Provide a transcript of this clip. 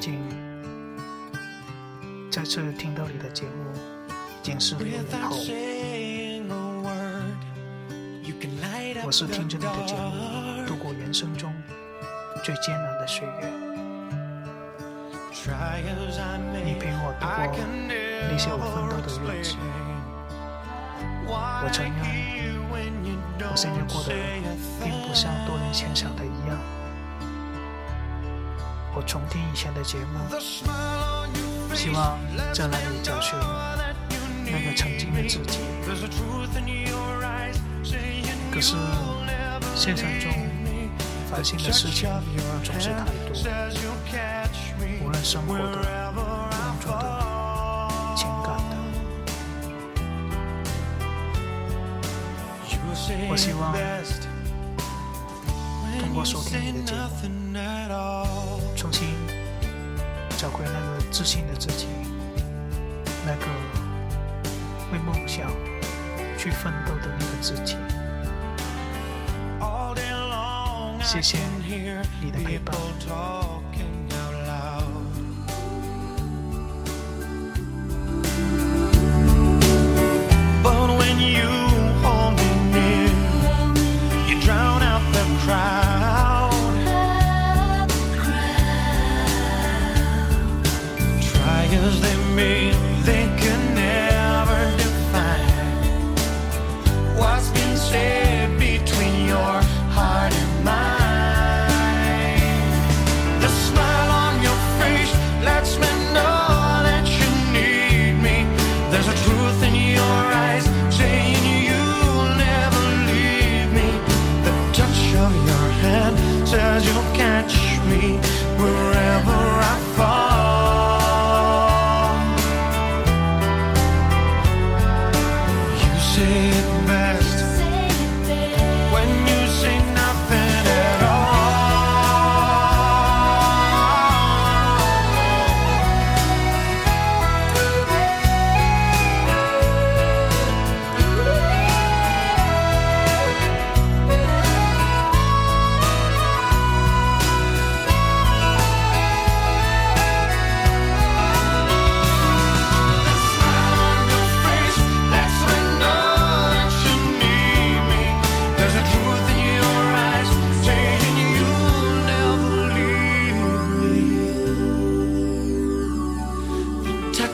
境。再次听到你的节目，已经是六年后。我是听着你的节目度过人生中最艰难的岁月。你陪我度过那些我奋斗的日子。我承认，我现在过得并不像多年前想的一样。我重听以前的节目希望将来你找寻那个曾经的自己。可是现实中烦心的事情总是太多。无论生活的工作的情感的。我希望通过收听你的节目重新找回那个自信的自己那个为梦想去奋斗的那个自己。谢谢你的陪伴。take